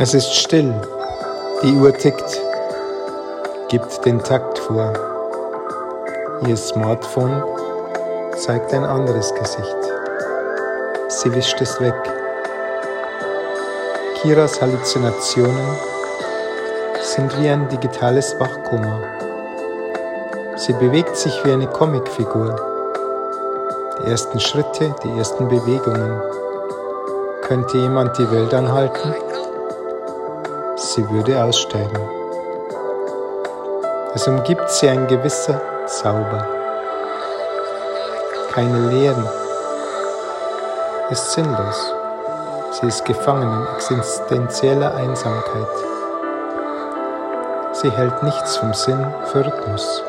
Es ist still, die Uhr tickt, gibt den Takt vor. Ihr Smartphone zeigt ein anderes Gesicht. Sie wischt es weg. Kiras Halluzinationen sind wie ein digitales Wachkoma. Sie bewegt sich wie eine Comicfigur. Die ersten Schritte, die ersten Bewegungen. Könnte jemand die Welt anhalten? Sie würde aussteigen. Es umgibt sie ein gewisser Zauber. Keine Lehren. Ist sinnlos. Sie ist gefangen in existenzieller Einsamkeit. Sie hält nichts vom Sinn für Rhythmus.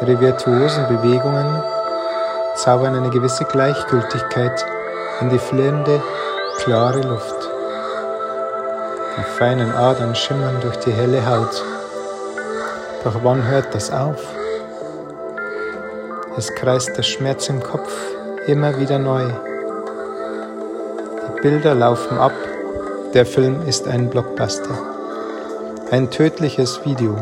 Ihre virtuosen Bewegungen zaubern eine gewisse Gleichgültigkeit in die flirrende, klare Luft. Die feinen Adern schimmern durch die helle Haut. Doch wann hört das auf? Es kreist der Schmerz im Kopf immer wieder neu. Die Bilder laufen ab. Der Film ist ein Blockbuster. Ein tödliches Video.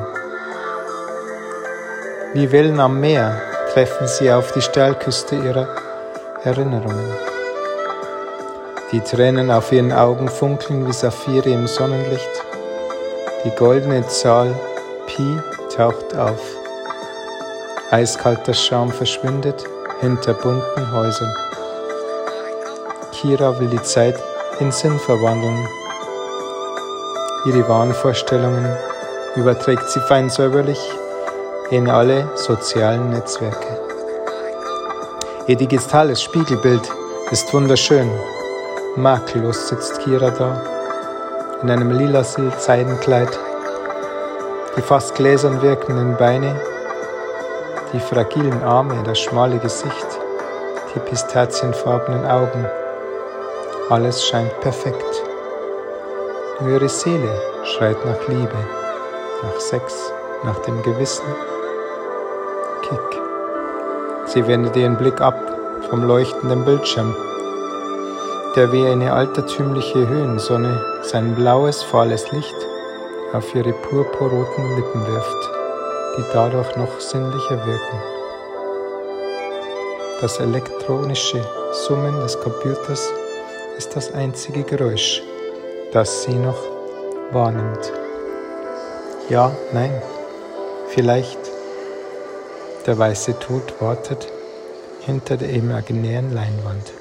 Wie Wellen am Meer treffen sie auf die Steilküste ihrer Erinnerungen. Die Tränen auf ihren Augen funkeln wie Saphire im Sonnenlicht. Die goldene Zahl Pi taucht auf. Eiskalter Schaum verschwindet hinter bunten Häusern. Kira will die Zeit in Sinn verwandeln. Ihre Wahnvorstellungen überträgt sie fein säuberlich in alle sozialen Netzwerke. Ihr digitales Spiegelbild ist wunderschön Makellos sitzt Kira da, in einem lila Seidenkleid, die fast gläsern wirkenden Beine, die fragilen Arme, das schmale Gesicht, die pistazienfarbenen Augen. Alles scheint perfekt. Nur ihre Seele schreit nach Liebe, nach Sex, nach dem Gewissen. Kick. Sie wendet ihren Blick ab vom leuchtenden Bildschirm der wie eine altertümliche Höhensonne sein blaues, fahles Licht auf ihre purpurroten Lippen wirft, die dadurch noch sinnlicher wirken. Das elektronische Summen des Computers ist das einzige Geräusch, das sie noch wahrnimmt. Ja, nein, vielleicht. Der weiße Tod wartet hinter der imaginären Leinwand.